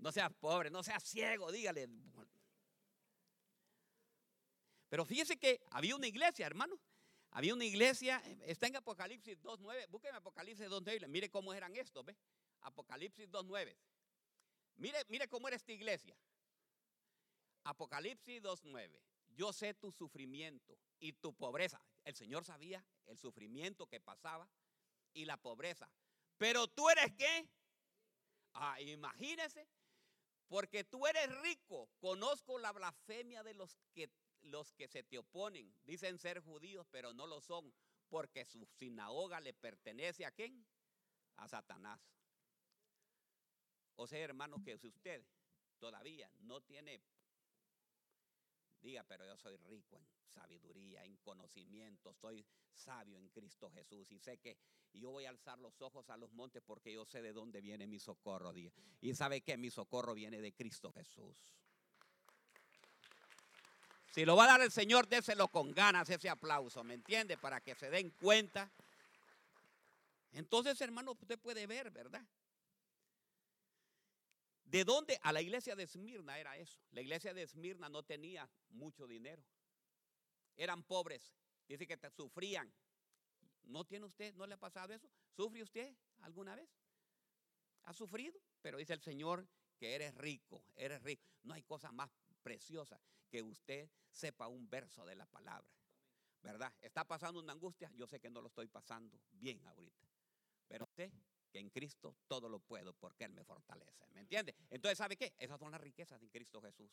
No seas pobre, no seas ciego, dígale. Pero fíjese que había una iglesia, hermano. Había una iglesia, está en Apocalipsis 2.9. Búsqueme Apocalipsis 2.9. Mire cómo eran estos, ¿ve? Apocalipsis 2.9. Mire, mire cómo era esta iglesia. Apocalipsis 2.9. Yo sé tu sufrimiento y tu pobreza. El Señor sabía el sufrimiento que pasaba y la pobreza. Pero tú eres qué? Ah, porque tú eres rico. Conozco la blasfemia de los que los que se te oponen. Dicen ser judíos, pero no lo son, porque su sinagoga le pertenece a quién? A Satanás. O sea, hermano, que si usted todavía no tiene Diga, pero yo soy rico en sabiduría, en conocimiento, soy sabio en Cristo Jesús y sé que yo voy a alzar los ojos a los montes porque yo sé de dónde viene mi socorro. Y sabe que mi socorro viene de Cristo Jesús. Si lo va a dar el Señor, déselo con ganas ese aplauso, ¿me entiende? Para que se den cuenta. Entonces, hermano, usted puede ver, ¿verdad? ¿De dónde? A la iglesia de Esmirna era eso. La iglesia de Esmirna no tenía mucho dinero. Eran pobres. Dice que sufrían. ¿No tiene usted? ¿No le ha pasado eso? ¿Sufre usted alguna vez? ¿Ha sufrido? Pero dice el Señor que eres rico, eres rico. No hay cosa más preciosa que usted sepa un verso de la palabra. ¿Verdad? ¿Está pasando una angustia? Yo sé que no lo estoy pasando bien ahorita. Pero usted que en Cristo todo lo puedo porque Él me fortalece. ¿Me entiende? Entonces, ¿sabe qué? Esas son las riquezas de Cristo Jesús.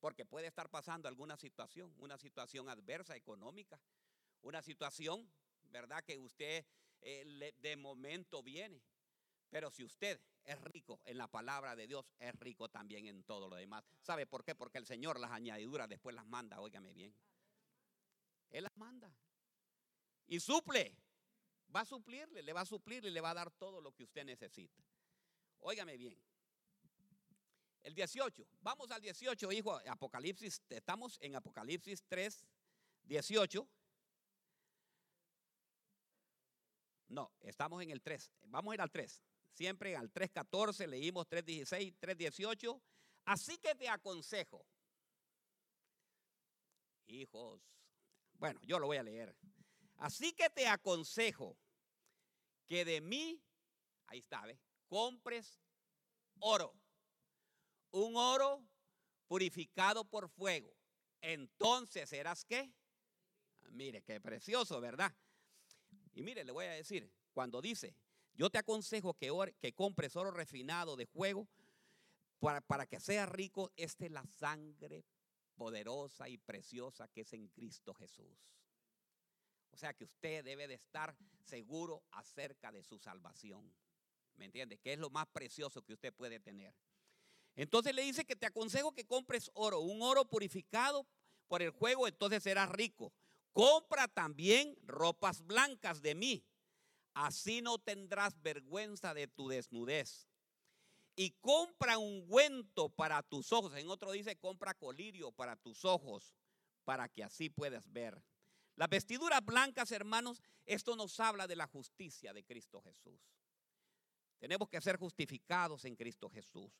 Porque puede estar pasando alguna situación, una situación adversa económica, una situación, ¿verdad? Que usted eh, de momento viene. Pero si usted es rico en la palabra de Dios, es rico también en todo lo demás. ¿Sabe por qué? Porque el Señor las añadiduras después las manda, óigame bien. Él las manda. Y suple va a suplirle, le va a suplirle, le va a dar todo lo que usted necesita. Óigame bien. El 18, vamos al 18, hijo, Apocalipsis, estamos en Apocalipsis 3, 18. No, estamos en el 3, vamos a ir al 3. Siempre al 3.14, leímos 3.16, 3.18. Así que te aconsejo, hijos, bueno, yo lo voy a leer. Así que te aconsejo que de mí, ahí está, ¿ves? compres oro. Un oro purificado por fuego. Entonces serás qué? Mire, qué precioso, ¿verdad? Y mire, le voy a decir, cuando dice, yo te aconsejo que, que compres oro refinado de fuego para, para que seas rico, esta es la sangre poderosa y preciosa que es en Cristo Jesús. O sea que usted debe de estar seguro acerca de su salvación. ¿Me entiende? Que es lo más precioso que usted puede tener. Entonces le dice que te aconsejo que compres oro, un oro purificado por el juego, entonces serás rico. Compra también ropas blancas de mí, así no tendrás vergüenza de tu desnudez. Y compra un ungüento para tus ojos. En otro dice, compra colirio para tus ojos, para que así puedas ver. Las vestiduras blancas, hermanos, esto nos habla de la justicia de Cristo Jesús. Tenemos que ser justificados en Cristo Jesús.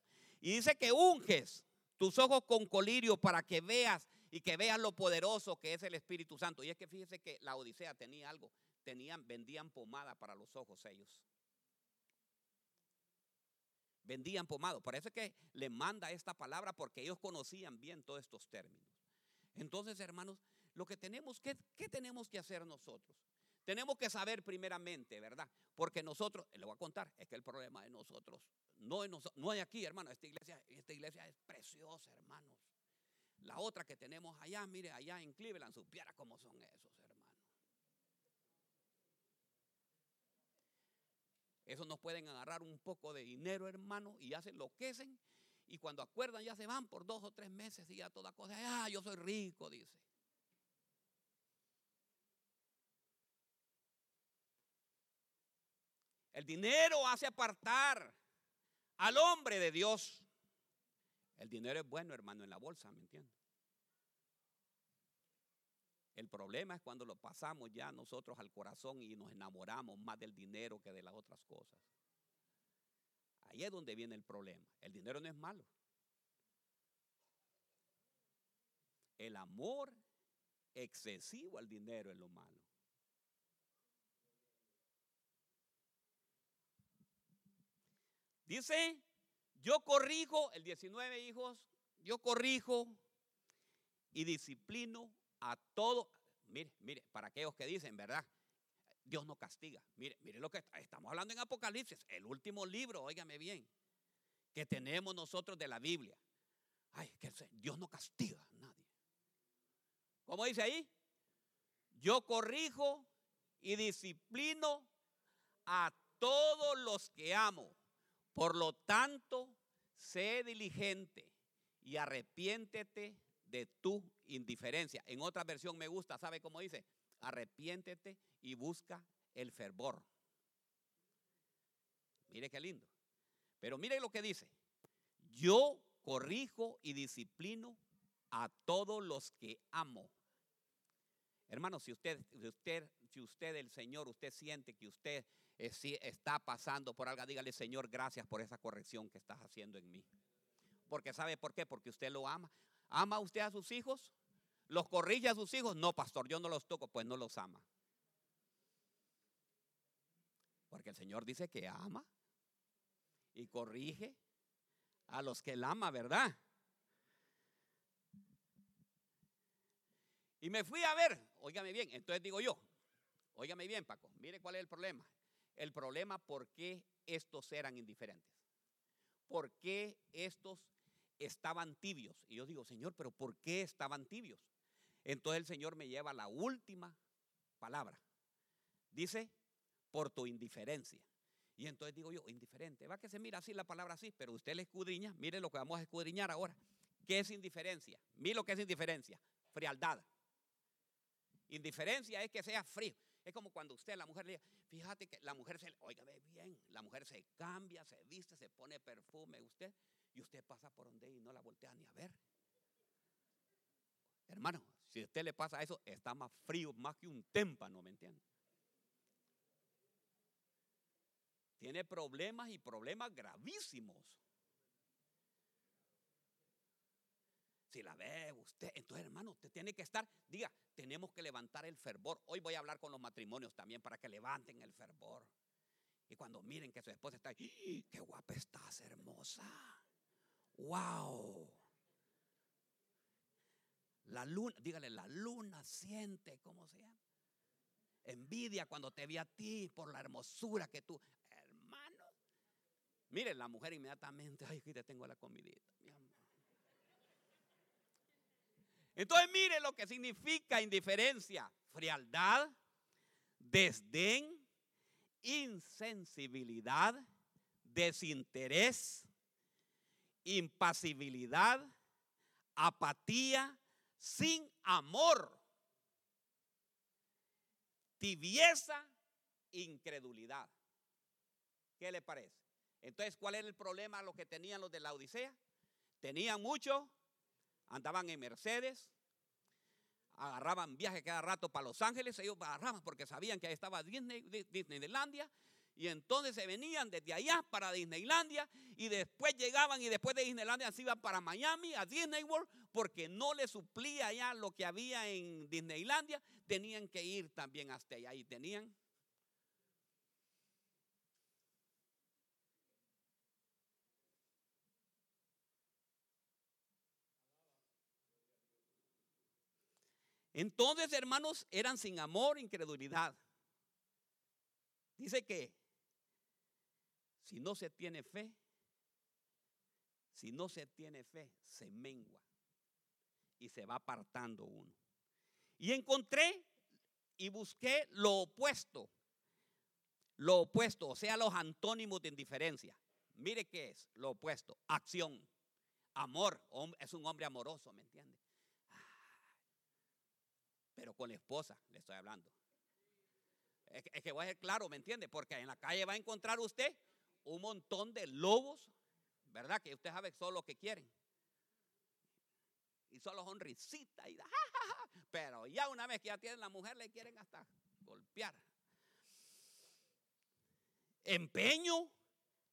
Y dice que unges tus ojos con colirio para que veas y que veas lo poderoso que es el Espíritu Santo. Y es que fíjese que la Odisea tenía algo, tenían, vendían pomada para los ojos ellos. Vendían pomado. Por eso es que le manda esta palabra porque ellos conocían bien todos estos términos. Entonces, hermanos, lo que tenemos, ¿qué, ¿qué tenemos que hacer nosotros? Tenemos que saber primeramente, ¿verdad? Porque nosotros, le voy a contar, es que el problema de nosotros, no es, no es aquí, hermano, esta iglesia, esta iglesia es preciosa, hermanos. La otra que tenemos allá, mire, allá en Cleveland, supiera cómo son esos, hermanos. Esos nos pueden agarrar un poco de dinero, hermano, y ya se enloquecen. Y cuando acuerdan, ya se van por dos o tres meses y ya toda cosa, ah, yo soy rico, dice. El dinero hace apartar al hombre de Dios. El dinero es bueno, hermano, en la bolsa, ¿me entiendes? El problema es cuando lo pasamos ya nosotros al corazón y nos enamoramos más del dinero que de las otras cosas. ahí es donde viene el problema. El dinero no es malo. El amor excesivo al dinero es lo malo. Dice, yo corrijo, el 19 hijos, yo corrijo y disciplino a todo. Mire, mire, para aquellos que dicen, ¿verdad? Dios no castiga. Mire, mire lo que estamos hablando en Apocalipsis, el último libro, óigame bien, que tenemos nosotros de la Biblia. Ay, que Dios no castiga a nadie. ¿Cómo dice ahí? Yo corrijo y disciplino a todos los que amo. Por lo tanto, sé diligente y arrepiéntete de tu indiferencia. En otra versión me gusta, ¿sabe cómo dice? Arrepiéntete y busca el fervor. Mire qué lindo. Pero mire lo que dice. Yo corrijo y disciplino a todos los que amo. Hermano, si usted, si usted, si usted, el Señor, usted siente que usted eh, está pasando por algo, dígale, Señor, gracias por esa corrección que estás haciendo en mí. Porque ¿sabe por qué? Porque usted lo ama. ¿Ama usted a sus hijos? ¿Los corrige a sus hijos? No, pastor, yo no los toco, pues no los ama. Porque el Señor dice que ama y corrige a los que él ama, ¿verdad? Y me fui a ver, óigame bien, entonces digo yo, óigame bien, Paco, mire cuál es el problema. El problema por qué estos eran indiferentes. ¿Por qué estos estaban tibios? Y yo digo, Señor, pero ¿por qué estaban tibios? Entonces el Señor me lleva la última palabra. Dice, por tu indiferencia. Y entonces digo yo, indiferente. Va que se mira así la palabra así, pero usted le escudriña. Mire lo que vamos a escudriñar ahora. ¿Qué es indiferencia? Mire lo que es indiferencia. Frialdad. Indiferencia es que sea frío. Es como cuando usted, la mujer, le dice, fíjate que la mujer se, oiga, ve bien, la mujer se cambia, se viste, se pone perfume, usted, y usted pasa por donde y no la voltea ni a ver. Hermano, si usted le pasa eso, está más frío, más que un témpano, ¿me entiende? Tiene problemas y problemas gravísimos. Si la ve usted, entonces hermano, usted tiene que estar, diga, tenemos que levantar el fervor. Hoy voy a hablar con los matrimonios también para que levanten el fervor. Y cuando miren que su esposa está ahí, ¡Ah! qué guapa estás, hermosa. Wow. La luna, dígale, la luna siente, ¿cómo se llama? Envidia cuando te vi a ti por la hermosura que tú, hermano. Miren, la mujer inmediatamente, ay, aquí te tengo la comidita, mi amor. Entonces mire lo que significa indiferencia, frialdad, desdén, insensibilidad, desinterés, impasibilidad, apatía, sin amor, tibieza, incredulidad. ¿Qué le parece? Entonces, ¿cuál era el problema lo que tenían los de la Odisea? Tenían mucho andaban en Mercedes, agarraban viaje cada rato para Los Ángeles, ellos agarraban porque sabían que ahí estaba Disney, Disneylandia, y entonces se venían desde allá para Disneylandia y después llegaban y después de Disneylandia se iban para Miami, a Disney World, porque no les suplía ya lo que había en Disneylandia, tenían que ir también hasta allá y tenían Entonces, hermanos, eran sin amor, incredulidad. Dice que si no se tiene fe, si no se tiene fe, se mengua y se va apartando uno. Y encontré y busqué lo opuesto, lo opuesto, o sea, los antónimos de indiferencia. Mire qué es lo opuesto, acción, amor, es un hombre amoroso, ¿me entiende? Pero con la esposa le estoy hablando. Es que, voy a ser claro, ¿me entiende? Porque en la calle va a encontrar usted un montón de lobos, ¿verdad? Que usted sabe solo lo que quieren. Y solo son risitas y Pero ya una vez que ya tienen la mujer, le quieren hasta golpear. Empeño,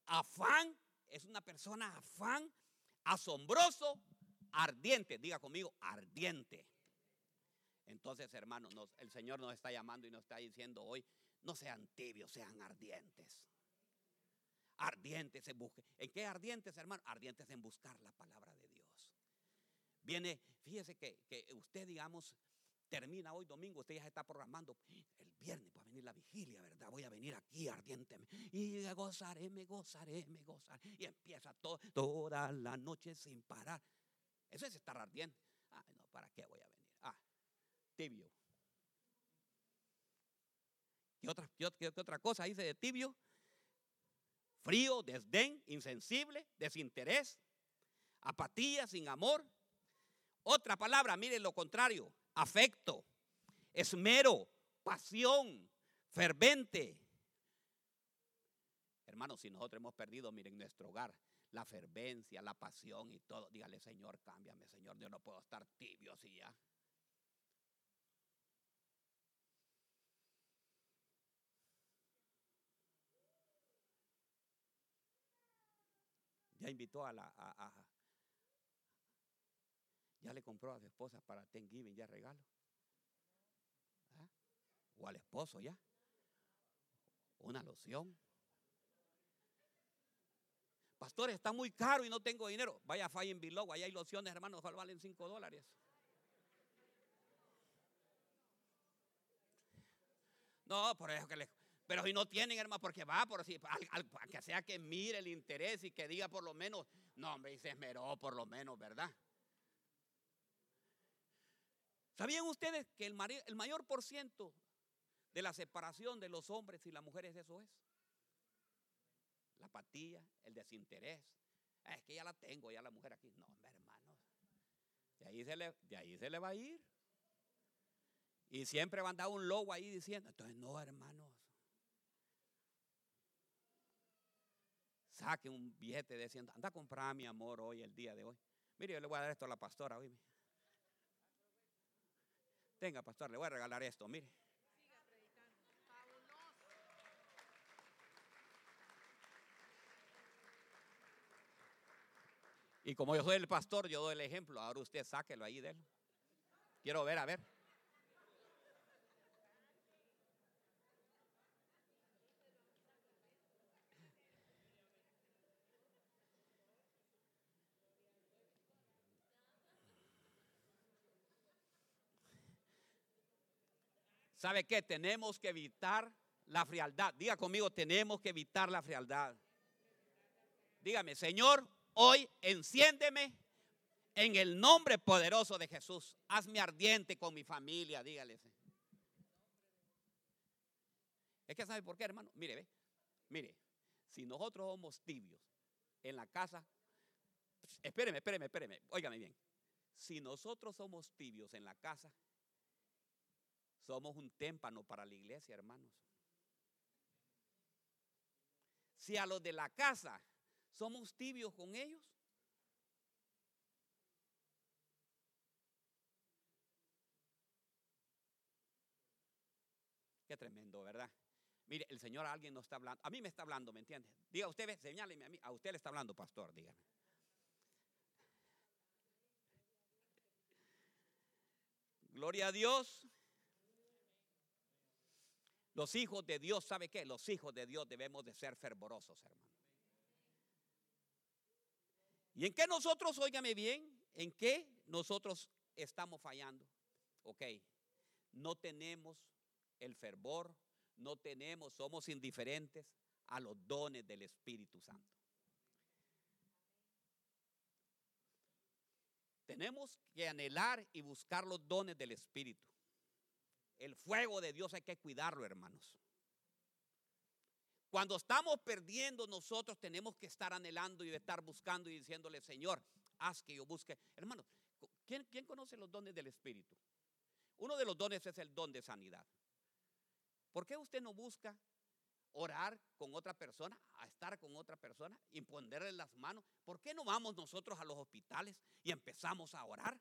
afán, es una persona afán, asombroso, ardiente. Diga conmigo, ardiente. Entonces, hermanos, el Señor nos está llamando y nos está diciendo hoy, no sean tibios, sean ardientes. Ardientes en buscar. ¿En qué ardientes, hermano? Ardientes en buscar la palabra de Dios. Viene, fíjese que, usted, digamos, termina hoy domingo, usted ya se está programando. El viernes va a venir la vigilia, ¿verdad? Voy a venir aquí ardientemente. Y gozaré, me gozaré, me gozaré. Y empieza toda la noche sin parar. Eso es estar ardiente. No, ¿para qué voy a venir? Tibio. ¿Qué otra, qué otra cosa dice de tibio? Frío, desdén, insensible, desinterés, apatía, sin amor. Otra palabra, mire lo contrario, afecto, esmero, pasión, fervente. Hermanos, si nosotros hemos perdido, miren, nuestro hogar, la fervencia, la pasión y todo, dígale, Señor, cámbiame, Señor, yo no puedo estar tibio así ya. Invitó a la, ya le compró a su esposa para Thanksgiving ya regalo. ¿Ah? O al esposo ya. Una loción. Pastor, está muy caro y no tengo dinero. Vaya a Fire Below, allá hay lociones, hermanos, valen 5 dólares. No, por eso que le. Pero si no tienen, hermano, porque va, por si, que sea que mire el interés y que diga por lo menos, no, hombre, y se esmeró por lo menos, ¿verdad? ¿Sabían ustedes que el, mayor por ciento de la separación de los hombres y las mujeres eso es? La apatía, el desinterés. Ah, es que ya la tengo, ya la mujer aquí. No, hermano. De ahí se le, de ahí se le va a ir. Y siempre van a dar un logo ahí diciendo, entonces no, hermanos. Saque un billete diciendo, anda a comprar mi amor hoy, el día de hoy. Mire, yo le voy a dar esto a la pastora hoy. Venga, pastor, le voy a regalar esto, mire. Y como yo soy el pastor, yo doy el ejemplo. Ahora usted sáquelo ahí de él. Quiero ver, a ver. ¿Sabe qué? Tenemos que evitar la frialdad. Diga conmigo, tenemos que evitar la frialdad. Dígame, Señor, hoy enciéndeme en el nombre poderoso de Jesús. Hazme ardiente con mi familia, dígale. Es que sabe por qué, hermano. Mire, ve. Mire, si nosotros somos tibios en la casa, espéreme, espéreme, espéreme, óigame bien. Si nosotros somos tibios en la casa, somos un témpano para la iglesia, hermanos. Si a los de la casa somos tibios con ellos, Qué tremendo, ¿verdad? Mire, el Señor a alguien no está hablando. A mí me está hablando, ¿me entiende? Diga usted, señáleme a mí. A usted le está hablando, pastor, dígame. Gloria a Dios. Los hijos de Dios, ¿sabe qué? Los hijos de Dios debemos de ser fervorosos, hermano. ¿Y en qué nosotros, óigame bien, en qué nosotros estamos fallando? Ok, no tenemos el fervor, no tenemos, somos indiferentes a los dones del Espíritu Santo. Tenemos que anhelar y buscar los dones del Espíritu. El fuego de Dios hay que cuidarlo, hermanos. Cuando estamos perdiendo, nosotros tenemos que estar anhelando y estar buscando y diciéndole, Señor, haz que yo busque. Hermanos, ¿quién, ¿quién conoce los dones del Espíritu? Uno de los dones es el don de sanidad. ¿Por qué usted no busca orar con otra persona, a estar con otra persona, imponerle las manos? ¿Por qué no vamos nosotros a los hospitales y empezamos a orar?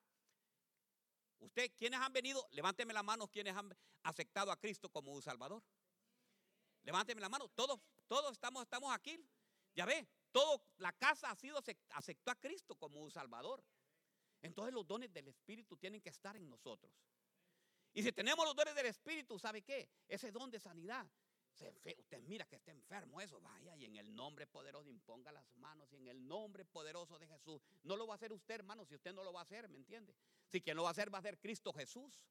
Usted, ¿quiénes han venido? Levánteme la mano, ¿quiénes han aceptado a Cristo como un Salvador? Levánteme la mano, todos, todos estamos, estamos aquí. Ya ve, toda la casa ha sido aceptó a Cristo como un Salvador. Entonces los dones del Espíritu tienen que estar en nosotros. Y si tenemos los dones del Espíritu, ¿sabe qué? Ese don de sanidad. Usted mira que está enfermo, eso vaya y en el nombre poderoso imponga las manos y en el nombre poderoso de Jesús. No lo va a hacer usted, hermano, si usted no lo va a hacer, ¿me entiende? Si quien lo va a hacer va a ser Cristo Jesús.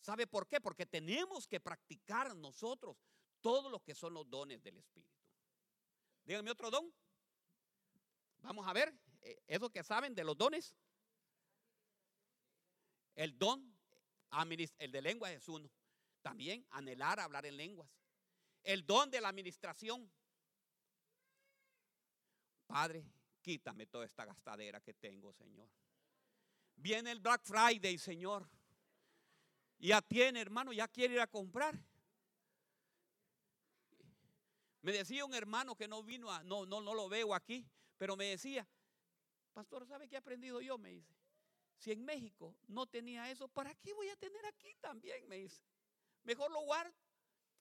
¿Sabe por qué? Porque tenemos que practicar nosotros todo lo que son los dones del Espíritu. Díganme otro don. Vamos a ver, eh, eso que saben de los dones. El don, el de lengua es uno. También anhelar hablar en lenguas. El don de la administración. Padre, quítame toda esta gastadera que tengo, Señor. Viene el Black Friday, Señor. Ya tiene, hermano, ya quiere ir a comprar. Me decía un hermano que no vino a, no, no, no lo veo aquí, pero me decía, pastor, ¿sabe qué he aprendido yo? Me dice, si en México no tenía eso, ¿para qué voy a tener aquí también? Me dice, mejor lo guardo.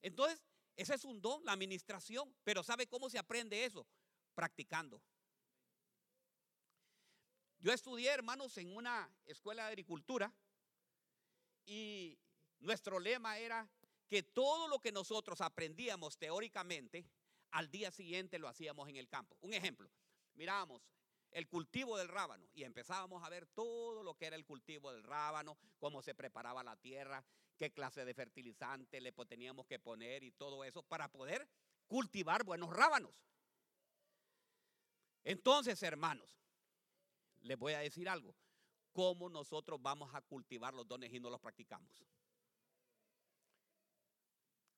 Entonces, ese es un don, la administración, pero ¿sabe cómo se aprende eso? Practicando. Yo estudié, hermanos, en una escuela de agricultura y nuestro lema era que todo lo que nosotros aprendíamos teóricamente, al día siguiente lo hacíamos en el campo. Un ejemplo, mirábamos el cultivo del rábano y empezábamos a ver todo lo que era el cultivo del rábano, cómo se preparaba la tierra, qué clase de fertilizante le teníamos que poner y todo eso para poder cultivar buenos rábanos. Entonces, hermanos, les voy a decir algo. ¿Cómo nosotros vamos a cultivar los dones y no los practicamos?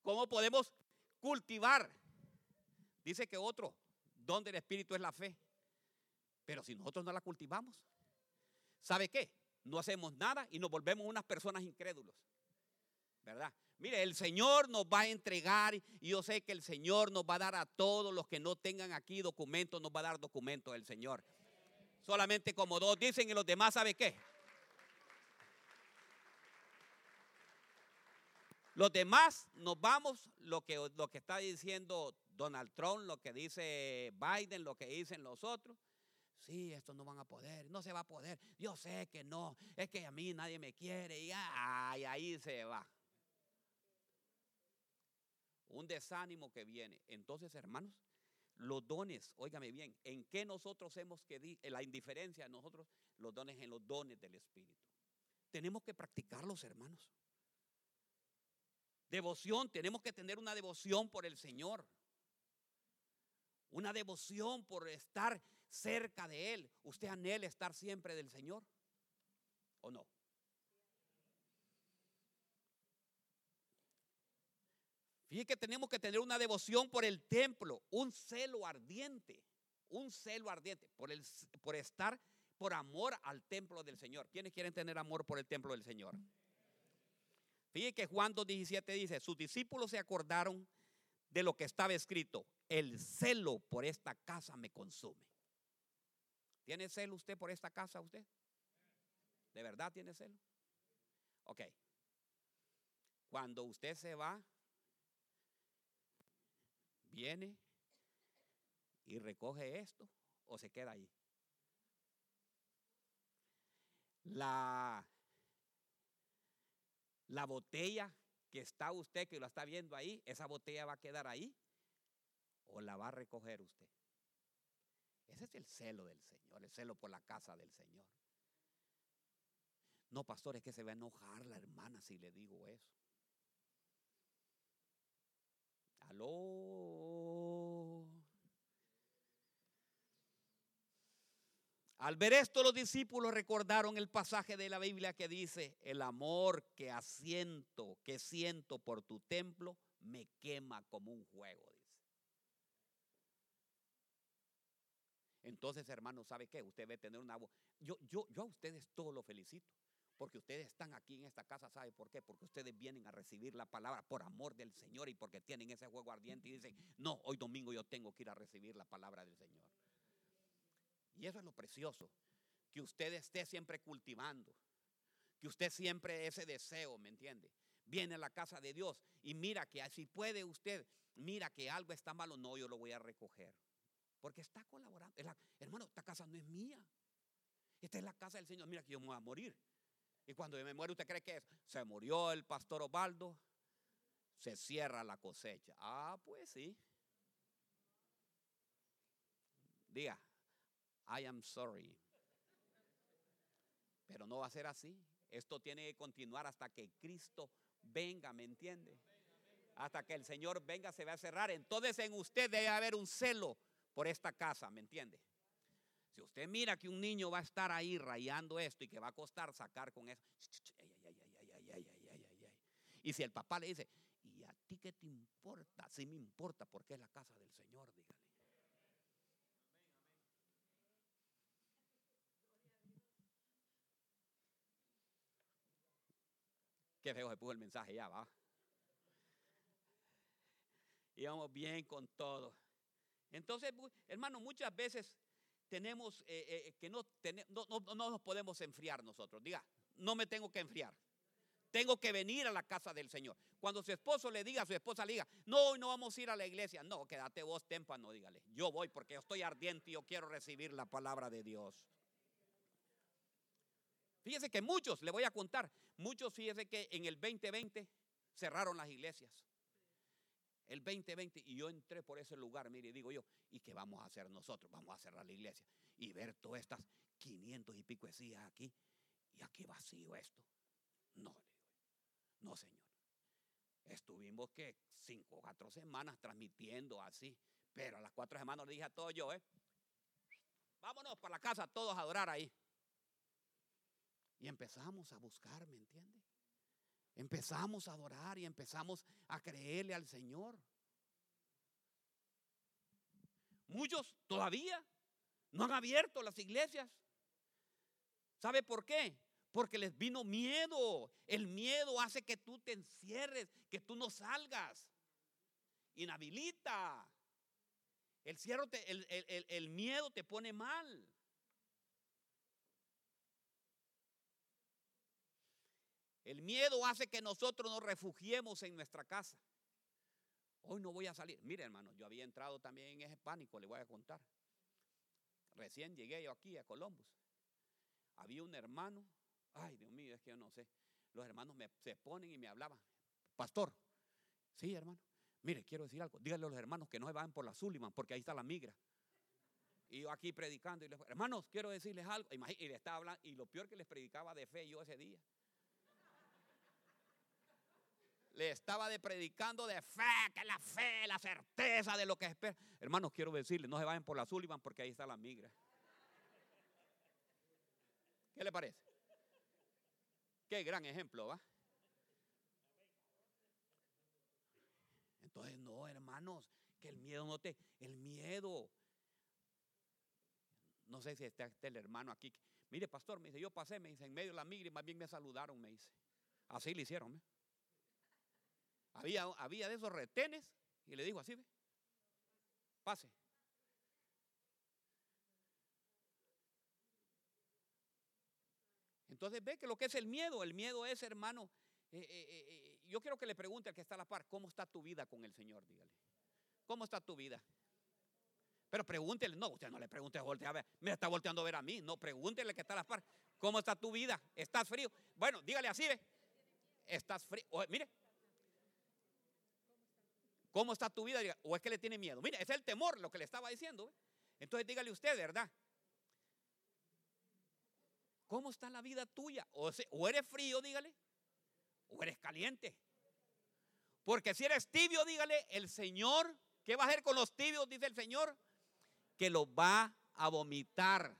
¿Cómo podemos cultivar? Dice que otro don del Espíritu es la fe. Pero si nosotros no la cultivamos, ¿sabe qué? No hacemos nada y nos volvemos unas personas incrédulos. ¿Verdad? Mire, el Señor nos va a entregar y yo sé que el Señor nos va a dar a todos los que no tengan aquí documentos, nos va a dar documentos el Señor. Solamente como dos dicen y los demás, ¿sabe qué? Los demás nos vamos, lo que, lo que está diciendo Donald Trump, lo que dice Biden, lo que dicen los otros. Sí, estos no van a poder, no se va a poder. Yo sé que no, es que a mí nadie me quiere y ahí se va. Un desánimo que viene. Entonces, hermanos, los dones, óigame bien, ¿en qué nosotros hemos que la indiferencia nosotros, los dones en los dones del Espíritu? Tenemos que practicarlos, hermanos. Devoción, tenemos que tener una devoción por el Señor. Una devoción por estar cerca de Él. ¿Usted anhela estar siempre del Señor? ¿O no? Fíjese que tenemos que tener una devoción por el templo, un celo ardiente, un celo ardiente por, el, por estar por amor al templo del Señor. ¿Quiénes quieren tener amor por el templo del Señor? Fíjense que Juan 2.17 dice, sus discípulos se acordaron de lo que estaba escrito, el celo por esta casa me consume. ¿Tiene celo usted por esta casa usted? ¿De verdad tiene celo? Ok. Cuando usted se va, viene y recoge esto o se queda ahí. La la botella que está usted, que lo está viendo ahí, esa botella va a quedar ahí o la va a recoger usted. Ese es el celo del Señor, el celo por la casa del Señor. No, pastor, es que se va a enojar la hermana si le digo eso. Aló. Al ver esto los discípulos recordaron el pasaje de la Biblia que dice, el amor que asiento, que siento por tu templo, me quema como un juego, dice. Entonces, hermano, ¿sabe qué? Usted debe tener una voz. Yo, yo, yo a ustedes todos los felicito. Porque ustedes están aquí en esta casa, ¿sabe por qué? Porque ustedes vienen a recibir la palabra por amor del Señor y porque tienen ese juego ardiente y dicen, no, hoy domingo yo tengo que ir a recibir la palabra del Señor. Y eso es lo precioso, que usted esté siempre cultivando, que usted siempre ese deseo, ¿me entiende? Viene a la casa de Dios y mira que así puede usted mira que algo está malo, no, yo lo voy a recoger. Porque está colaborando. hermano, esta casa no es mía. Esta es la casa del Señor. Mira que yo me voy a morir. Y cuando yo me muero, ¿usted cree que es? Se murió el pastor Osvaldo, se cierra la cosecha. Ah, pues sí. Diga, I am sorry. Pero no va a ser así. Esto tiene que continuar hasta que Cristo venga, ¿me entiende? Hasta que el Señor venga se va a cerrar. Entonces en usted debe haber un celo por esta casa, ¿me entiende? Si usted mira que un niño va a estar ahí rayando esto y que va a costar sacar con eso, y si el papá le dice, ¿y a ti qué te importa? Sí me importa porque es la casa del Señor, dígale. Qué feo se puso el mensaje ya, va. Íbamos bien con todo. Entonces, hermano, muchas veces tenemos eh, eh, que no, no, no, nos podemos enfriar nosotros. Diga, no me tengo que enfriar. Tengo que venir a la casa del Señor. Cuando su esposo le diga su esposa, le diga, no, hoy no vamos a ir a la iglesia. No, quédate vos, témpano, dígale. Yo voy porque yo estoy ardiente y yo quiero recibir la palabra de Dios. Fíjese que muchos, le voy a contar, muchos fíjese que en el 2020 cerraron las iglesias. El 2020 y yo entré por ese lugar, mire, digo yo, ¿y qué vamos a hacer nosotros? Vamos a cerrar la iglesia y ver todas estas 500 y pico de aquí y aquí vacío esto. No, no señor. Estuvimos que cinco o cuatro semanas transmitiendo así, pero a las cuatro semanas le dije a todos yo, ¿eh? Vámonos para la casa todos a adorar ahí. Y empezamos a buscar, ¿me entiende? Empezamos a adorar y empezamos a creerle al Señor. Muchos todavía no han abierto las iglesias. ¿Sabe por qué? Porque les vino miedo. El miedo hace que tú te encierres, que tú no salgas. Inhabilita. El, cierro el, el miedo te pone mal. El miedo hace que nosotros nos refugiemos en nuestra casa. Hoy no voy a salir. Mire, hermano, yo había entrado también en ese pánico, le voy a contar. Recién llegué yo aquí a Columbus. Había un hermano, ay Dios mío, es que yo no sé. Los hermanos me, se ponen y me hablaban. Pastor, sí, hermano. Mire, quiero decir algo. Díganle a los hermanos que no se van por la Sullivan, porque ahí está la migra. Y yo aquí predicando, y les, hermanos, quiero decirles algo. Y, le estaba hablando, y lo peor que les predicaba de fe yo ese día le estaba de predicando de fe, que la fe, la certeza de lo que espera. Hermanos, quiero decirles, no se vayan por la Sullivan porque ahí está la migra. ¿Qué le parece? Qué gran ejemplo, ¿va? Entonces, no, hermanos, que el miedo no te, el miedo. No sé si está, el hermano aquí. Mire, pastor, me dice, yo pasé, me dice, en medio de la migra y más bien me saludaron, me dice. Así le hicieron, ¿eh? Había, había de esos retenes y le dijo así, ¿ve? Pase. Entonces ve que lo que es el miedo, el miedo es, hermano, eh, eh, eh, yo quiero que le pregunte al que está a la par, ¿cómo está tu vida con el Señor? Dígale. ¿Cómo está tu vida? Pero pregúntele, no, usted no le pregunte, voltea a ver, me está volteando a ver a mí, no, pregúntele que está a la par, ¿cómo está tu vida? ¿Estás frío? Bueno, dígale así, ve, estás frío, mire, ¿Cómo está tu vida? O es que le tiene miedo. Mira, es el temor lo que le estaba diciendo. Entonces dígale usted, ¿verdad? ¿Cómo está la vida tuya? O, o eres frío, dígale, o eres caliente. Porque si eres tibio, dígale, el Señor, ¿qué va a hacer con los tibios? Dice el Señor, que los va a vomitar.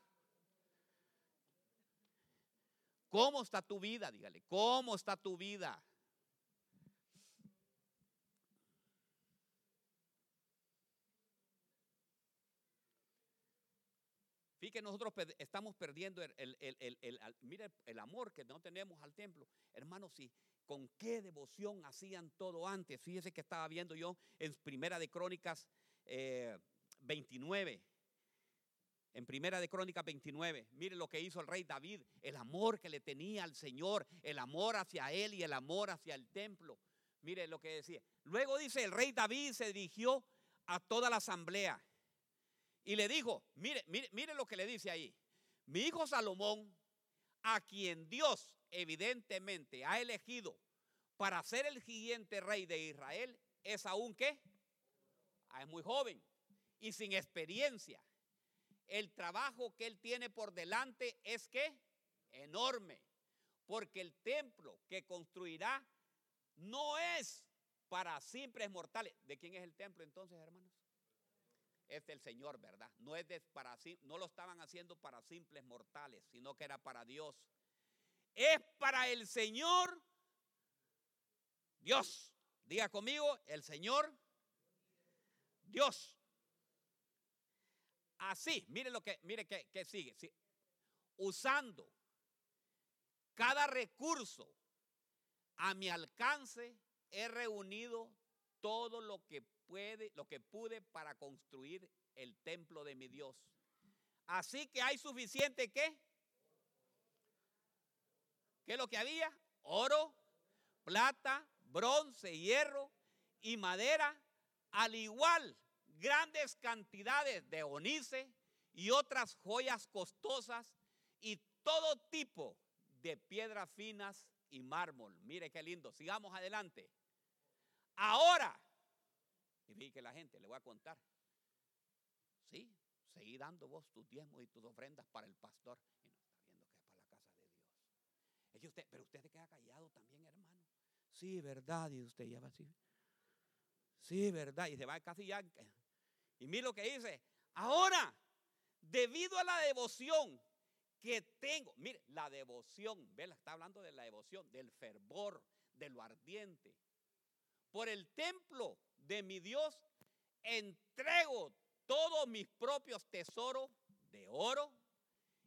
¿Cómo está tu vida? Dígale, ¿cómo está tu vida? Que nosotros estamos perdiendo el, el, el, amor que no tenemos al templo. Hermanos, sí, con qué devoción hacían todo antes. Fíjese que estaba viendo yo en Primera de Crónicas 29. Eh, en Primera de Crónicas 29, mire lo que hizo el rey David, el amor que le tenía al Señor, el amor hacia él y el amor hacia el templo. Mire lo que decía. Luego dice, el rey David se dirigió a toda la asamblea y le dijo, mire, mire, mire lo que le dice ahí. Mi hijo Salomón, a quien Dios evidentemente ha elegido para ser el siguiente rey de Israel, es aún que ah, es muy joven y sin experiencia. El trabajo que él tiene por delante es que enorme, porque el templo que construirá no es para simples mortales. ¿De quién es el templo entonces, hermanos? Es del Señor, ¿verdad? No es de, para no lo estaban haciendo para simples mortales, sino que era para Dios. Es para el Señor Dios. Diga conmigo, el Señor Dios. Así, mire lo que, mire que, sigue. Usando cada recurso a mi alcance, he reunido todo lo que puede, lo que pude para construir el templo de mi Dios. Así que hay suficiente qué? ¿Qué es lo que había? Oro, plata, bronce, hierro y madera, al igual grandes cantidades de onice y otras joyas costosas y todo tipo de piedras finas y mármol. Mire qué lindo. Sigamos adelante. Ahora, y vi que la gente le voy a contar. Sí, seguí dando vos tus diezmos y tus ofrendas para el pastor. Y no está viendo que es para la casa de Dios. usted, pero usted se queda callado también, hermano. Sí, verdad. Y usted ya va así. Sí, verdad. Y se va casi ya. Y mire lo que dice. Ahora, debido a la devoción que tengo, mire, la devoción, ¿ve? Está hablando de la devoción, del fervor, de lo ardiente. Por el templo de mi Dios, entrego todos mis propios tesoros de oro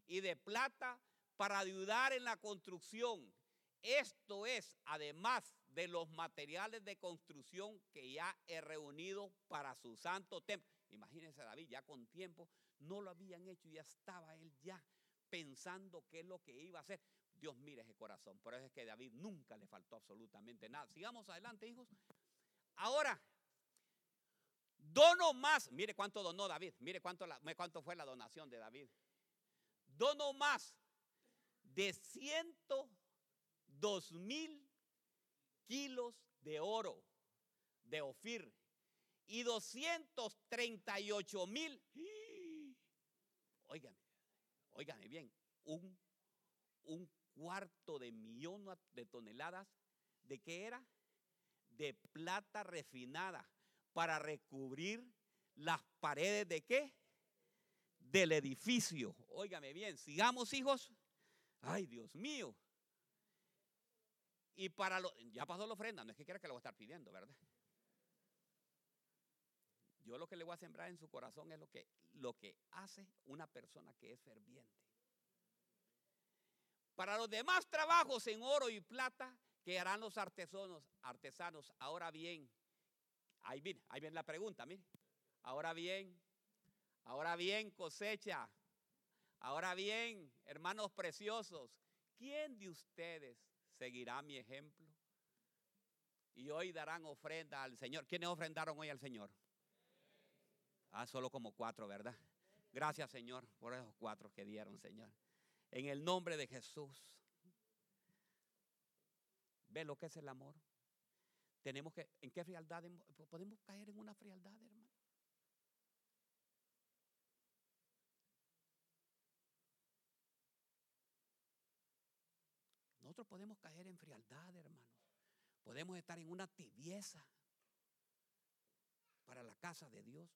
y de plata para ayudar en la construcción. Esto es, además de los materiales de construcción que ya he reunido para su santo templo. Imagínense David, ya con tiempo, no lo habían hecho y ya estaba él ya pensando qué es lo que iba a hacer. Dios mire ese corazón. Por eso es que David nunca le faltó absolutamente nada. Sigamos adelante, hijos. Ahora, dono más. Mire cuánto donó David. Mire cuánto, cuánto fue la donación de David. Dono más de 102 mil kilos de oro de Ofir y 238 mil. Óigame, óigame bien, un, un cuarto de millón de toneladas de qué era? De plata refinada para recubrir las paredes de qué? Del edificio. Óigame bien, sigamos hijos. Ay, Dios mío. Y para lo, ya pasó la ofrenda, no es que quiera que lo voy a estar pidiendo, ¿verdad? Yo lo que le voy a sembrar en su corazón es lo que, lo que hace una persona que es ferviente. Para los demás trabajos en oro y plata que harán los artesanos, artesanos. Ahora bien, ahí viene, ahí viene la pregunta, mire. Ahora bien, ahora bien cosecha. Ahora bien, hermanos preciosos, ¿quién de ustedes seguirá mi ejemplo? Y hoy darán ofrenda al Señor. ¿Quiénes ofrendaron hoy al Señor? Ah, solo como cuatro, ¿verdad? Gracias, Señor, por esos cuatro que dieron, Señor. En el nombre de Jesús. ¿Ve lo que es el amor? Tenemos que, ¿en qué frialdad? Podemos caer en una frialdad, hermano. Nosotros podemos caer en frialdad, hermano. Podemos estar en una tibieza para la casa de Dios.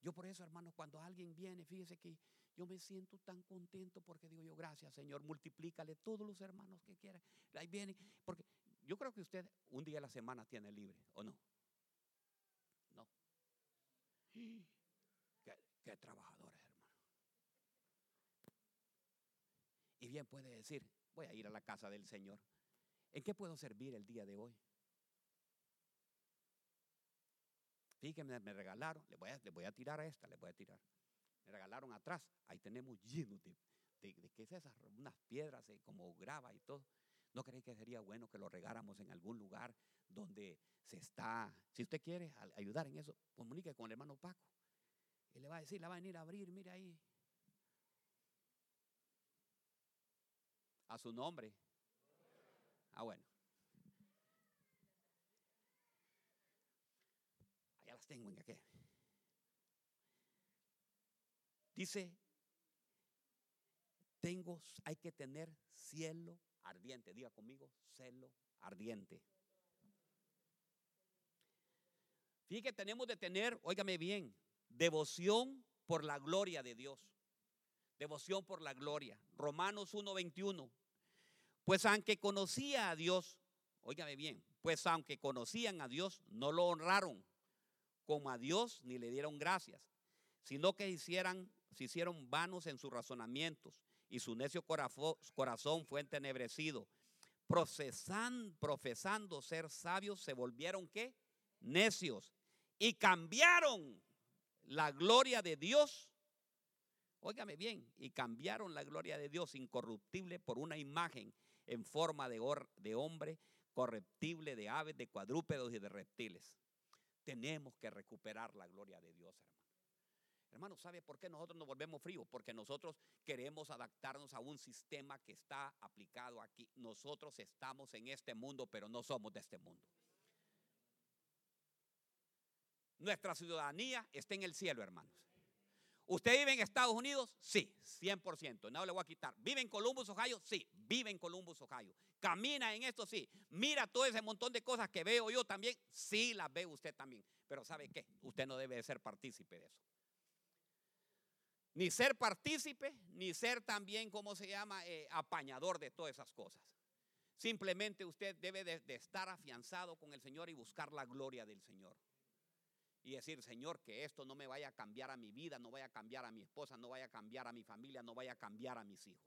Yo por eso, hermanos, cuando alguien viene, fíjese que yo me siento tan contento porque digo yo, gracias Señor, multiplícale todos los hermanos que quieran. Ahí vienen, porque yo creo que usted un día a la semana tiene libre, ¿o no? No. Qué, trabajadores, hermano. Y bien puede decir, voy a ir a la casa del Señor. ¿En qué puedo servir el día de hoy? Fíjense, me regalaron, le voy, a, tirar a esta, le voy a tirar. Me regalaron atrás, ahí tenemos lleno de, ¿qué es esas? Unas piedras eh, como grava y todo. ¿No creéis que sería bueno que lo regáramos en algún lugar donde se está, si usted quiere ayudar en eso, comunique con el hermano Paco. Y le va a decir, la va a venir a abrir, mire ahí. A su nombre. Ah, bueno. Allá las tengo en qué. Dice, tengo, hay que tener cielo ardiente. Diga conmigo, celo ardiente. Fíjate tenemos de tener, óigame bien, devoción por la gloria de Dios. Devoción por la gloria. Romanos 1:21. Pues aunque conocía a Dios, óigame bien, pues aunque conocían a Dios, no lo honraron como a Dios ni le dieron gracias, sino que hicieran, se hicieron vanos en sus razonamientos y su necio corazón fue entenebrecido. Profesando ser sabios, se volvieron qué? Necios. Y cambiaron la gloria de Dios. Óigame bien, y cambiaron la gloria de Dios incorruptible por una imagen en forma de, de hombre, corruptible, de aves, de cuadrúpedos y de reptiles. Tenemos que recuperar la gloria de Dios, hermano. Hermano, ¿sabe por qué nosotros nos volvemos fríos? Porque nosotros queremos adaptarnos a un sistema que está aplicado aquí. Nosotros estamos en este mundo, pero no somos de este mundo. Nuestra ciudadanía está en el cielo, hermanos. ¿Usted vive en Estados Unidos? Sí, 100%. No le voy a quitar. ¿Vive en Columbus, Ohio? Sí, vive en Columbus, Ohio. ¿Camina en esto? Sí. ¿Mira todo ese montón de cosas que veo yo también? Sí, las ve usted también. Pero ¿sabe qué? Usted no debe ser partícipe de eso. Ni ser partícipe, ni ser también, ¿cómo se llama?, eh, apañador de todas esas cosas. Simplemente usted debe de, estar afianzado con el Señor y buscar la gloria del Señor. Y decir, Señor, que esto no me vaya a cambiar a mi vida, no vaya a cambiar a mi esposa, no vaya a cambiar a mi familia, no vaya a cambiar a mis hijos.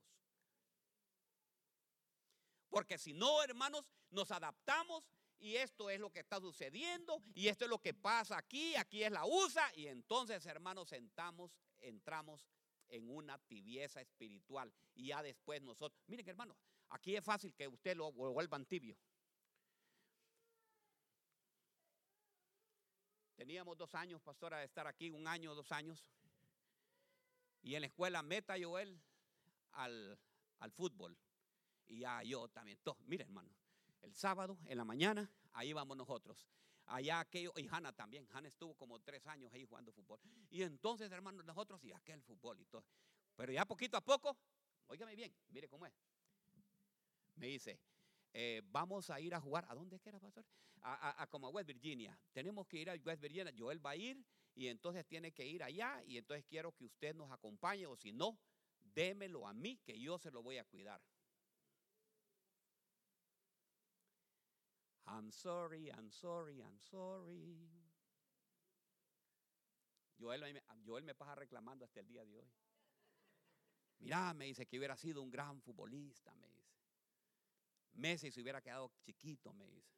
Porque si no, hermanos, nos adaptamos y esto es lo que está sucediendo y esto es lo que pasa aquí, aquí es la USA y entonces, hermanos, sentamos entramos en una tibieza espiritual y ya después nosotros, miren hermano, aquí es fácil que usted lo vuelvan tibio. Teníamos dos años, pastora, de estar aquí, un año, dos años. Y en la escuela meta Joel al, al fútbol. Y ya yo también. Miren, hermano, el sábado en la mañana, ahí vamos nosotros allá aquello, y Hanna también, Hanna estuvo como tres años ahí jugando fútbol. Y entonces, hermanos, nosotros y aquel fútbol y todo. Pero ya poquito a poco, óigame bien, mire cómo es. Me dice, eh, vamos a ir a jugar, ¿a dónde es que era, pastor? A, como a West Virginia. Tenemos que ir a West Virginia, Joel va a ir y entonces tiene que ir allá y entonces quiero que usted nos acompañe o si no, démelo a mí que yo se lo voy a cuidar. I'm sorry, I'm sorry, I'm sorry. Joel, me pasa reclamando hasta el día de hoy. Mirá, me dice que hubiera sido un gran futbolista, me dice. Messi se hubiera quedado chiquito, me dice.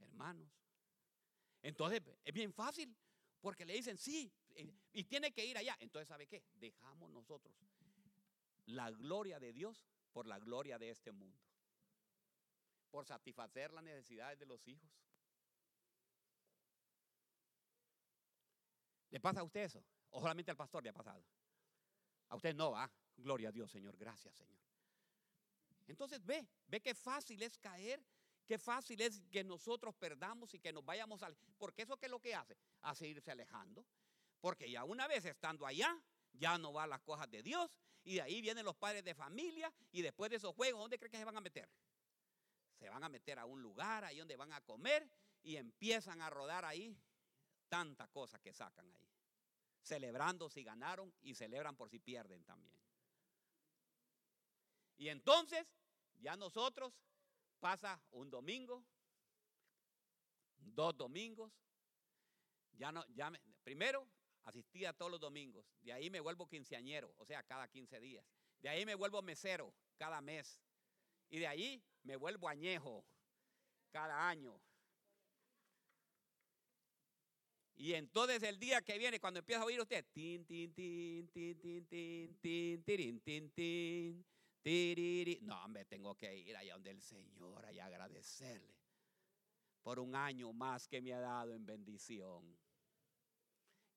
Hermanos. Entonces es bien fácil, porque le dicen sí, y tiene que ir allá. Entonces, ¿sabe qué? Dejamos nosotros la gloria de Dios por la gloria de este mundo, por satisfacer las necesidades de los hijos. ¿Le pasa a usted eso? ¿O solamente al pastor le ha pasado? A usted no, va. Gloria a Dios, Señor. Gracias, Señor. Entonces ve, ve qué fácil es caer, qué fácil es que nosotros perdamos y que nos vayamos al... Porque eso que es lo que hace, hace irse alejando. Porque ya una vez estando allá, ya no va a las cosas de Dios. Y de ahí vienen los padres de familia. Y después de esos juegos, ¿dónde creen que se van a meter? Se van a meter a un lugar ahí donde van a comer y empiezan a rodar ahí tantas cosas que sacan ahí. Celebrando si ganaron y celebran por si pierden también. Y entonces, ya nosotros pasa un domingo, dos domingos, ya no, ya primero Asistía todos los domingos. De ahí me vuelvo quinceañero, o sea, cada 15 días. De ahí me vuelvo mesero cada mes. Y de ahí me vuelvo añejo cada año. Y entonces el día que viene, cuando empieza a oír usted, tin, tin, tin, tin, tin, tin, tin, tirin, tin, tin, tiriri. No, me tengo que ir allá donde el Señor, allá agradecerle por un año más que me ha dado en bendición.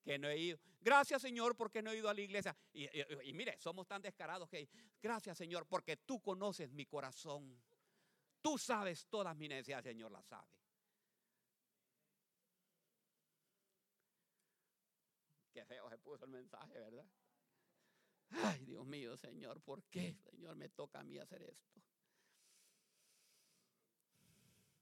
Que no he ido. Gracias, Señor, porque no he ido a la iglesia. Y, mire, somos tan descarados que, gracias, Señor, porque tú conoces mi corazón. Tú sabes todas mis necesidades, Señor, las sabe. Qué feo se puso el mensaje, ¿verdad? Ay, Dios mío, Señor, ¿por qué, Señor, me toca a mí hacer esto?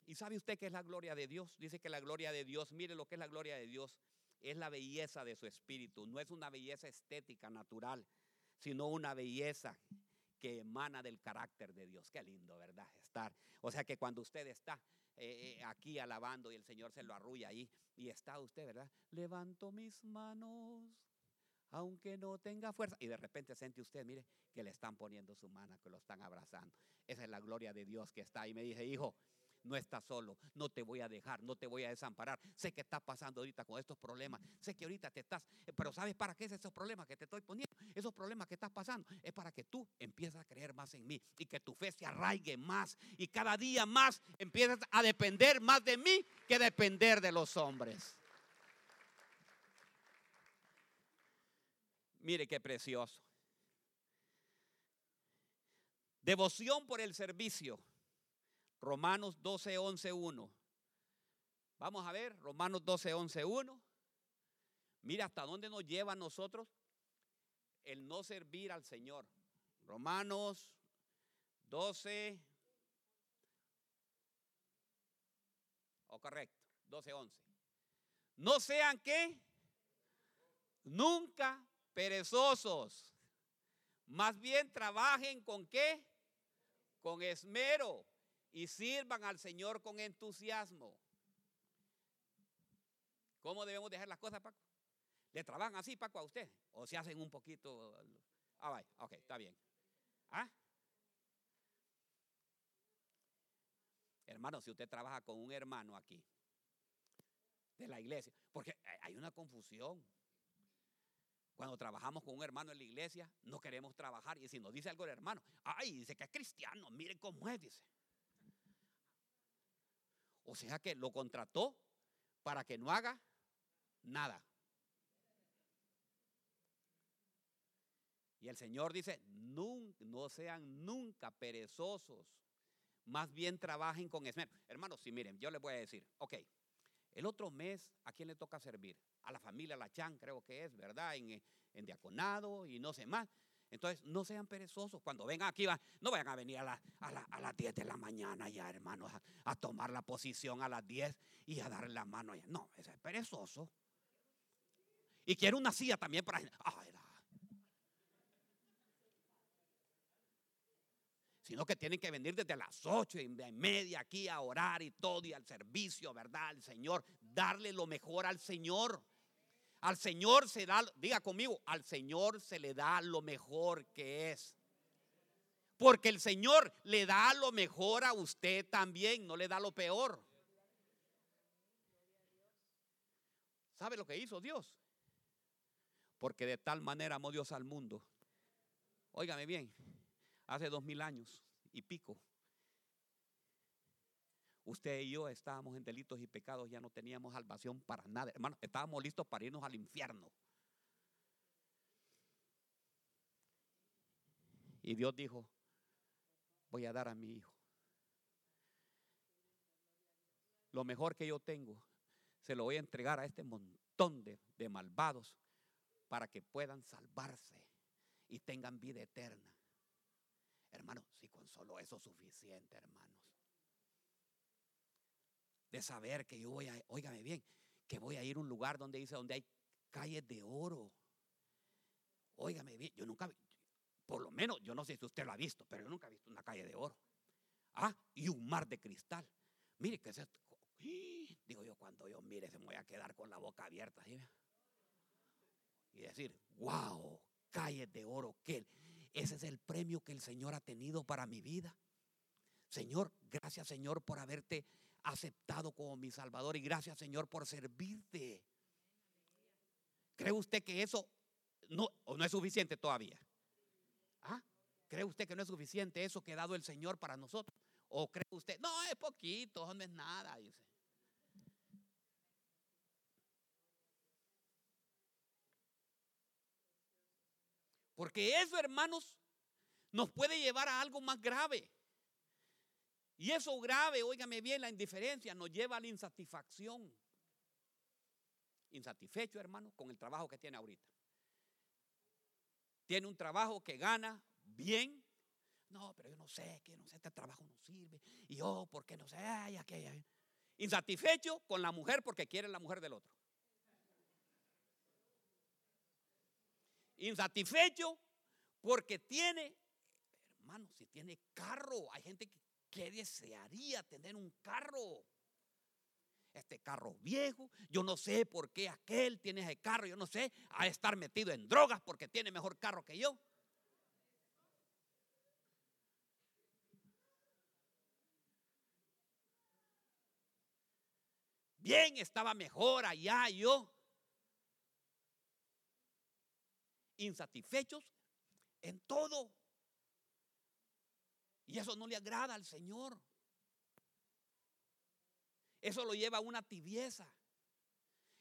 ¿Y sabe usted qué es la gloria de Dios? Dice que la gloria de Dios, mire lo que es la gloria de Dios, es la belleza de su espíritu. No es una belleza estética, natural, sino una belleza que emana del carácter de Dios. Qué lindo, ¿verdad? Estar. O sea que cuando usted está eh, eh, aquí alabando y el Señor se lo arrulla ahí y está usted, ¿verdad? Levanto mis manos, aunque no tenga fuerza. Y de repente siente usted, mire, que le están poniendo su mano, que lo están abrazando. Esa es la gloria de Dios que está ahí. Me dice, hijo, no estás solo, no te voy a dejar, no te voy a desamparar. Sé que estás pasando ahorita con estos problemas, sé que ahorita te estás, pero ¿sabes para qué es esos problemas que te estoy poniendo? Esos problemas que estás pasando es para que tú empieces a creer más en mí y que tu fe se arraigue más y cada día más empieces a depender más de mí que depender de los hombres. Mire qué precioso. Devoción por el servicio. Romanos 12, 11, 1. Vamos a ver, Romanos 12, 11, 1. Mira hasta dónde nos lleva a nosotros el no servir al Señor. Romanos 12. O correcto, 12, 11. No sean que nunca perezosos. Más bien trabajen con qué? Con esmero y sirvan al Señor con entusiasmo. ¿Cómo debemos dejar las cosas, Paco? ¿Le trabajan así, Paco, a usted? ¿O se hacen un poquito? Ah, vaya, ok, está bien. ¿Ah? Hermano, si usted trabaja con un hermano aquí, de la iglesia, porque hay una confusión. Cuando trabajamos con un hermano en la iglesia, no queremos trabajar. Y si nos dice algo el hermano, ay, dice que es cristiano, mire cómo es, dice. O sea que lo contrató para que no haga nada. Y el Señor dice, no sean nunca perezosos, más bien trabajen con esmero. Hermanos, si miren, yo les voy a decir, ok, el otro mes, ¿a quién le toca servir? A la familia Lachán, creo que es, ¿verdad? En, en diaconado y no sé más. Entonces, no sean perezosos. Cuando vengan aquí, no vayan a venir a, las 10 de la mañana ya, hermanos, a, tomar la posición a las 10 y a darle la mano. No, ese es perezoso. Y quiere una silla también para... sino que tienen que venir desde las ocho y media aquí a orar y todo y al servicio, ¿verdad? Al Señor, darle lo mejor al Señor. Al Señor se da, diga conmigo, al Señor se le da lo mejor que es. Porque el Señor le da lo mejor a usted también, no le da lo peor. ¿Sabe lo que hizo Dios? Porque de tal manera amó Dios al mundo. Óigame bien, hace dos mil años y pico, Usted y yo estábamos en delitos y pecados, ya no teníamos salvación para nada. Hermano, estábamos listos para irnos al infierno. Y Dios dijo, voy a dar a mi hijo. Lo mejor que yo tengo, se lo voy a entregar a este montón de, malvados para que puedan salvarse y tengan vida eterna. Hermano, si con solo eso es suficiente, hermano de saber que yo voy a, óigame bien, que voy a ir a un lugar donde dice, donde hay calles de oro. Óigame bien, yo nunca, por lo menos, yo no sé si usted lo ha visto, pero yo nunca he visto una calle de oro. Ah, y un mar de cristal. Mire que es esto. Digo yo, cuando yo mire, se me voy a quedar con la boca abierta. Y decir, wow, calles de oro, que ese es el premio que el Señor ha tenido para mi vida. Señor, gracias Señor por haberte aceptado como mi Salvador y gracias Señor por servirte. ¿Cree usted que eso no, no es suficiente todavía? ¿Ah? ¿Cree usted que no es suficiente eso que ha dado el Señor para nosotros? ¿O cree usted, no, es poquito, no es nada? Dice. Porque eso, hermanos, nos puede llevar a algo más grave. Y eso grave, óigame bien, la indiferencia nos lleva a la insatisfacción. Insatisfecho, hermano, con el trabajo que tiene ahorita. Tiene un trabajo que gana bien. No, pero yo no sé, que no sé, este trabajo no sirve. Y yo, ¿por qué no sé? Ay, aquella. Insatisfecho con la mujer porque quiere la mujer del otro. Insatisfecho porque tiene, hermano, si tiene carro, hay gente que ¿Qué desearía tener un carro? Este carro viejo, yo no sé por qué aquel tiene ese carro, yo no sé, a estar metido en drogas porque tiene mejor carro que yo. Bien, estaba mejor allá yo. Insatisfechos en todo. Y eso no le agrada al Señor. Eso lo lleva a una tibieza.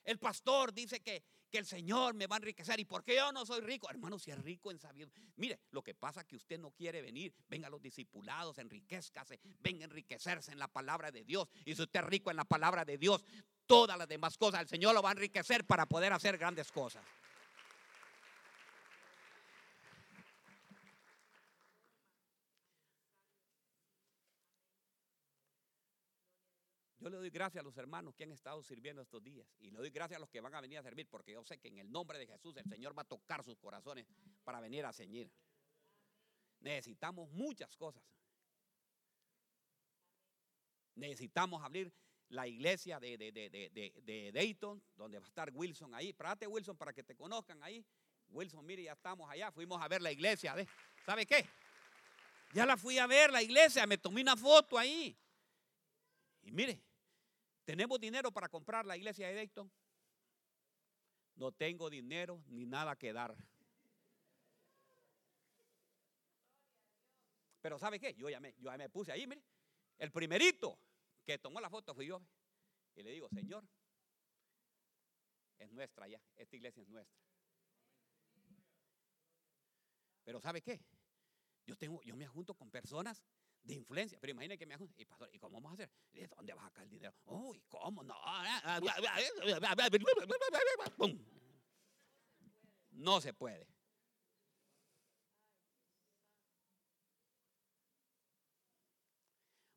El pastor dice que, que, el Señor me va a enriquecer. ¿Y por qué yo no soy rico? Hermano, si es rico en sabiduría. Mire, lo que pasa es que usted no quiere venir. Venga a los discipulados, enriquezcase. Venga a enriquecerse en la palabra de Dios. Y si usted es rico en la palabra de Dios, todas las demás cosas, el Señor lo va a enriquecer para poder hacer grandes cosas. Yo le doy gracias a los hermanos que han estado sirviendo estos días y le doy gracias a los que van a venir a servir porque yo sé que en el nombre de Jesús el Señor va a tocar sus corazones para venir a ceñir. Necesitamos muchas cosas. Necesitamos abrir la iglesia de, de, Dayton, donde va a estar Wilson ahí. Prate Wilson para que te conozcan ahí. Wilson, mire, ya estamos allá. Fuimos a ver la iglesia. ¿Sabe qué? Ya la fui a ver, la iglesia. Me tomé una foto ahí. Y mire, ¿Tenemos dinero para comprar la iglesia de Dayton? No tengo dinero ni nada que dar. Pero ¿sabe qué? Yo ya me, yo me puse ahí, mire. El primerito que tomó la foto fui yo. Y le digo, Señor, es nuestra ya. Esta iglesia es nuestra. Pero ¿sabe qué? Yo, tengo, yo me junto con personas de influencia. Pero imagínate que me hago, y pastor, ¿y cómo vamos a hacer? ¿De dónde va a sacar el dinero? Oh, ¿y cómo? No. No se puede.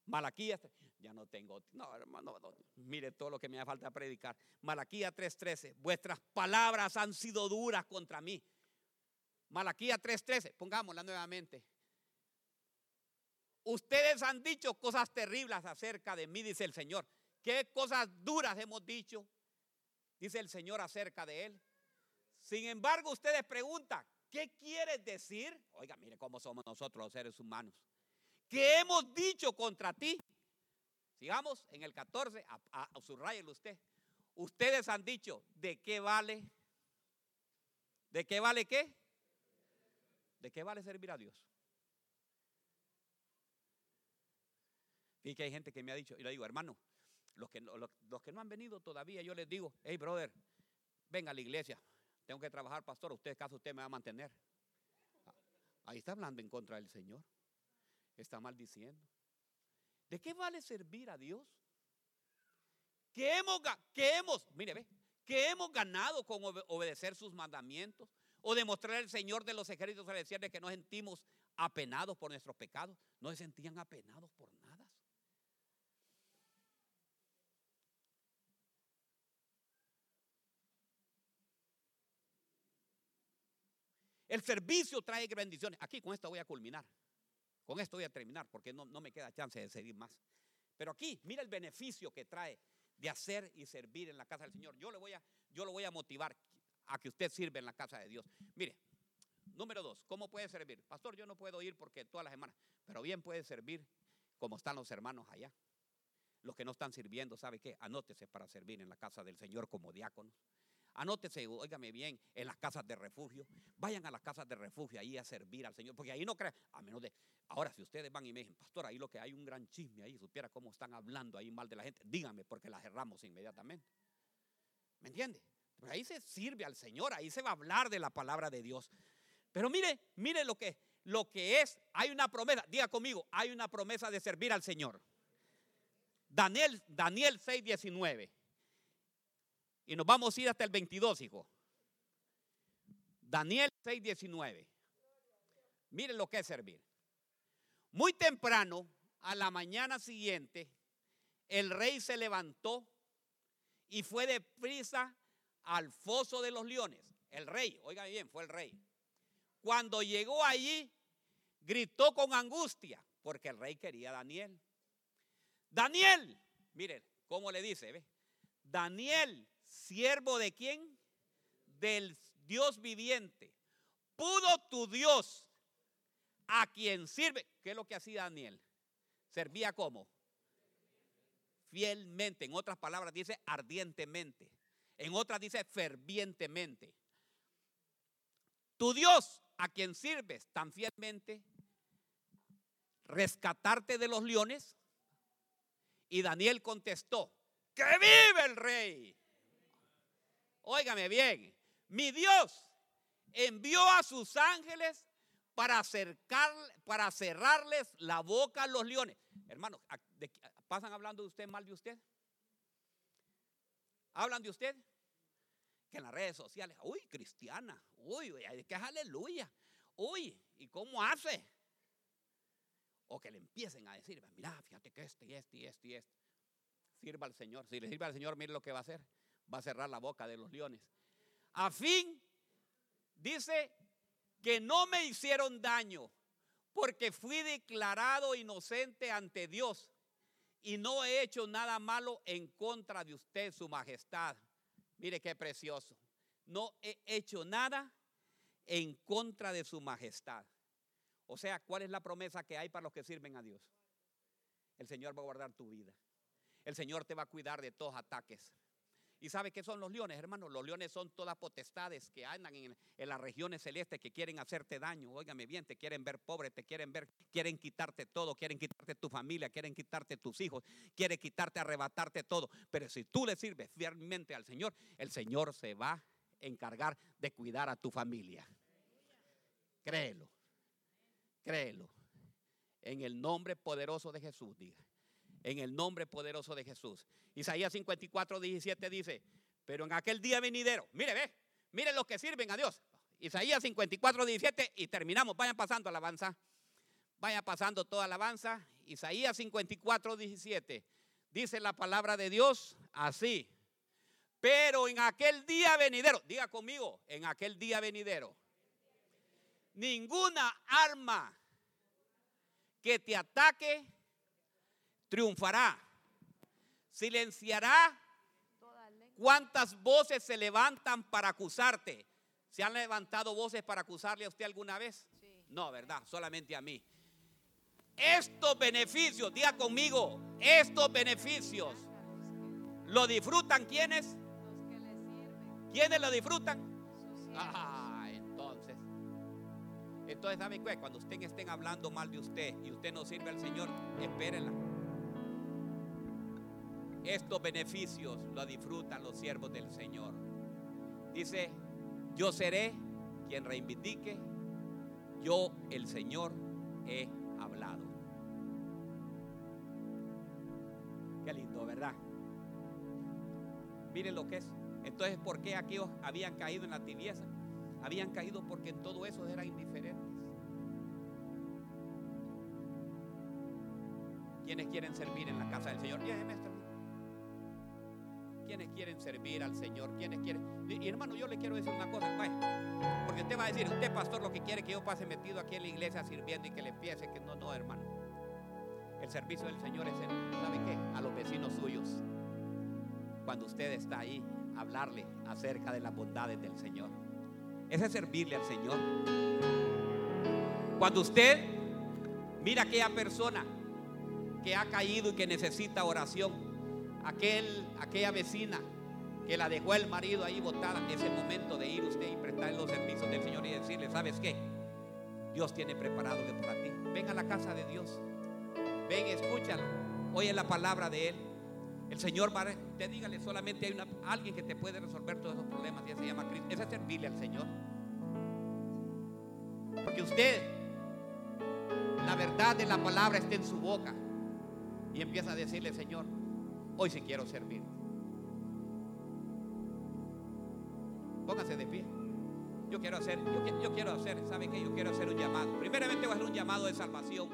Malaquías, ya no tengo, no hermano, mire todo lo que me hace falta predicar. Malaquía 3:13, vuestras palabras han sido duras contra mí. Malaquía 3:13, pongámosla nuevamente. Ustedes han dicho cosas terribles acerca de mí, dice el Señor. ¿Qué cosas duras hemos dicho? Dice el Señor acerca de Él. Sin embargo, ustedes preguntan, ¿qué quieres decir? Oiga, mire cómo somos nosotros los seres humanos. ¿Qué hemos dicho contra ti? Sigamos en el 14, a, a, usted. Ustedes han dicho, ¿de qué vale? ¿De qué vale qué? ¿De qué vale servir a Dios? Y que hay gente que me ha dicho, y le digo, hermano, los que, que no han venido todavía, yo les digo, hey, brother, venga a la iglesia, tengo que trabajar, pastor, usted, caso usted me va a mantener. Ah, ahí está hablando en contra del Señor. Está maldiciendo. ¿De qué vale servir a Dios? ¿Qué hemos, que hemos, mire, ve, que hemos ganado con obedecer sus mandamientos? O demostrar al Señor de los ejércitos celestiales que no sentimos apenados por nuestros pecados. No se sentían apenados por nada. El servicio trae bendiciones. Aquí con esto voy a culminar. Con esto voy a terminar porque no, me queda chance de seguir más. Pero aquí, mira el beneficio que trae de hacer y servir en la casa del Señor. Yo, le voy a, lo voy a motivar a que usted sirva en la casa de Dios. Mire, número dos, ¿cómo puede servir? Pastor, yo no puedo ir porque todas las semanas, pero bien puede servir como están los hermanos allá. Los que no están sirviendo, ¿sabe qué? Anótese para servir en la casa del Señor como diáconos Anótese, óigame bien, en las casas de refugio. Vayan a las casas de refugio ahí a servir al Señor, porque ahí no crean, a menos de. Ahora, si ustedes van y me dicen, pastor, ahí lo que hay un gran chisme ahí, supiera cómo están hablando ahí mal de la gente, díganme, porque la cerramos inmediatamente. ¿Me entiende? Pero ahí se sirve al Señor, ahí se va a hablar de la palabra de Dios. Pero mire, mire lo que, lo que es, hay una promesa, diga conmigo, hay una promesa de servir al Señor. Daniel, Daniel 6, 19. Y nos vamos a ir hasta el 22, hijo. Daniel 6, 19. Miren lo que es servir. Muy temprano, a la mañana siguiente, el rey se levantó y fue de prisa al foso de los leones. El rey, oiga bien, fue el rey. Cuando llegó allí, gritó con angustia, porque el rey quería a Daniel. Daniel, miren cómo le dice, ¿ve? Daniel, siervo de quién? Del Dios viviente. Pudo tu Dios a quien sirve. ¿Qué es lo que hacía Daniel? Servía como? Fielmente. En otras palabras dice ardientemente. En otras dice fervientemente. Tu Dios a quien sirves tan fielmente, rescatarte de los leones. Y Daniel contestó, que vive el rey. Óigame bien, mi Dios envió a sus ángeles para, acercar, para cerrarles la boca a los leones. Hermanos, ¿pasan hablando de usted mal de usted? ¿Hablan de usted? Que en las redes sociales, uy, cristiana, uy, que es aleluya, uy, ¿y cómo hace? O que le empiecen a decir, mira, fíjate que este y este y este y este. Sirva al Señor. Si le sirve al Señor, mire lo que va a hacer. Va a cerrar la boca de los leones. A fin, dice, que no me hicieron daño, porque fui declarado inocente ante Dios y no he hecho nada malo en contra de usted, su majestad. Mire qué precioso. No he hecho nada en contra de su majestad. O sea, ¿cuál es la promesa que hay para los que sirven a Dios? El Señor va a guardar tu vida. El Señor te va a cuidar de todos ataques. ¿Y sabe qué son los leones, hermanos? Los leones son todas potestades que andan en, las regiones celestes que quieren hacerte daño. Óigame bien, te quieren ver pobre, te quieren ver, quieren quitarte todo, quieren quitarte tu familia, quieren quitarte tus hijos, quieren quitarte, arrebatarte todo. Pero si tú le sirves fielmente al Señor, el Señor se va a encargar de cuidar a tu familia. Créelo, créelo. En el nombre poderoso de Jesús, diga en el nombre poderoso de Jesús. Isaías 54, 17 dice, pero en aquel día venidero, mire, ve, mire los que sirven a Dios. Isaías 54, 17 y terminamos, vayan pasando alabanza, vayan pasando toda alabanza. Isaías 54, 17 dice la palabra de Dios así. Pero en aquel día venidero, diga conmigo, en aquel día venidero, ninguna arma que te ataque triunfará. Silenciará cuántas voces se levantan para acusarte. ¿Se han levantado voces para acusarle a usted alguna vez? No, ¿verdad? Solamente a mí. Estos beneficios, diga conmigo, estos beneficios, ¿lo disfrutan quiénes? ¿Quiénes lo disfrutan? Ah, entonces. Entonces, ¿sabe qué? Cuando usted estén hablando mal de usted y usted no sirve al Señor, espérenla. Estos beneficios lo disfrutan los siervos del Señor. Dice, yo seré quien reivindique, yo el Señor he hablado. Qué lindo, ¿verdad? Miren lo que es. Entonces, ¿por qué aquellos habían caído en la tibieza? Habían caído porque en todo eso eran indiferentes. ¿Quiénes quieren servir en la casa del Señor? ¿Quiénes quieren servir al Señor? ¿Quiénes quieren? Y hermano, yo le quiero decir una cosa, porque usted va a decir, usted pastor lo que quiere que yo pase metido aquí en la iglesia sirviendo y que le empiece, que no, no, hermano. El servicio del Señor es, el, ¿sabe qué? A los vecinos suyos. Cuando usted está ahí, hablarle acerca de las bondades del Señor. Ese es servirle al Señor. Cuando usted mira a aquella persona que ha caído y que necesita oración, aquel, aquella vecina que la dejó el marido ahí botada, es el momento de ir usted y prestar los servicios del Señor y decirle, ¿sabes qué? Dios tiene preparado para ti. Ven a la casa de Dios. Ven, escúchalo. Oye la palabra de Él. El Señor, te dígale, solamente hay una, alguien que te puede resolver todos esos problemas y se llama Cristo. Ese es servirle al Señor. Porque usted, la verdad de la palabra está en su boca y empieza a decirle, Señor, hoy sí quiero servir. Póngase de pie. Yo quiero hacer, yo, yo quiero hacer, ¿saben qué? Yo quiero hacer un llamado. Primeramente voy a hacer un llamado de salvación.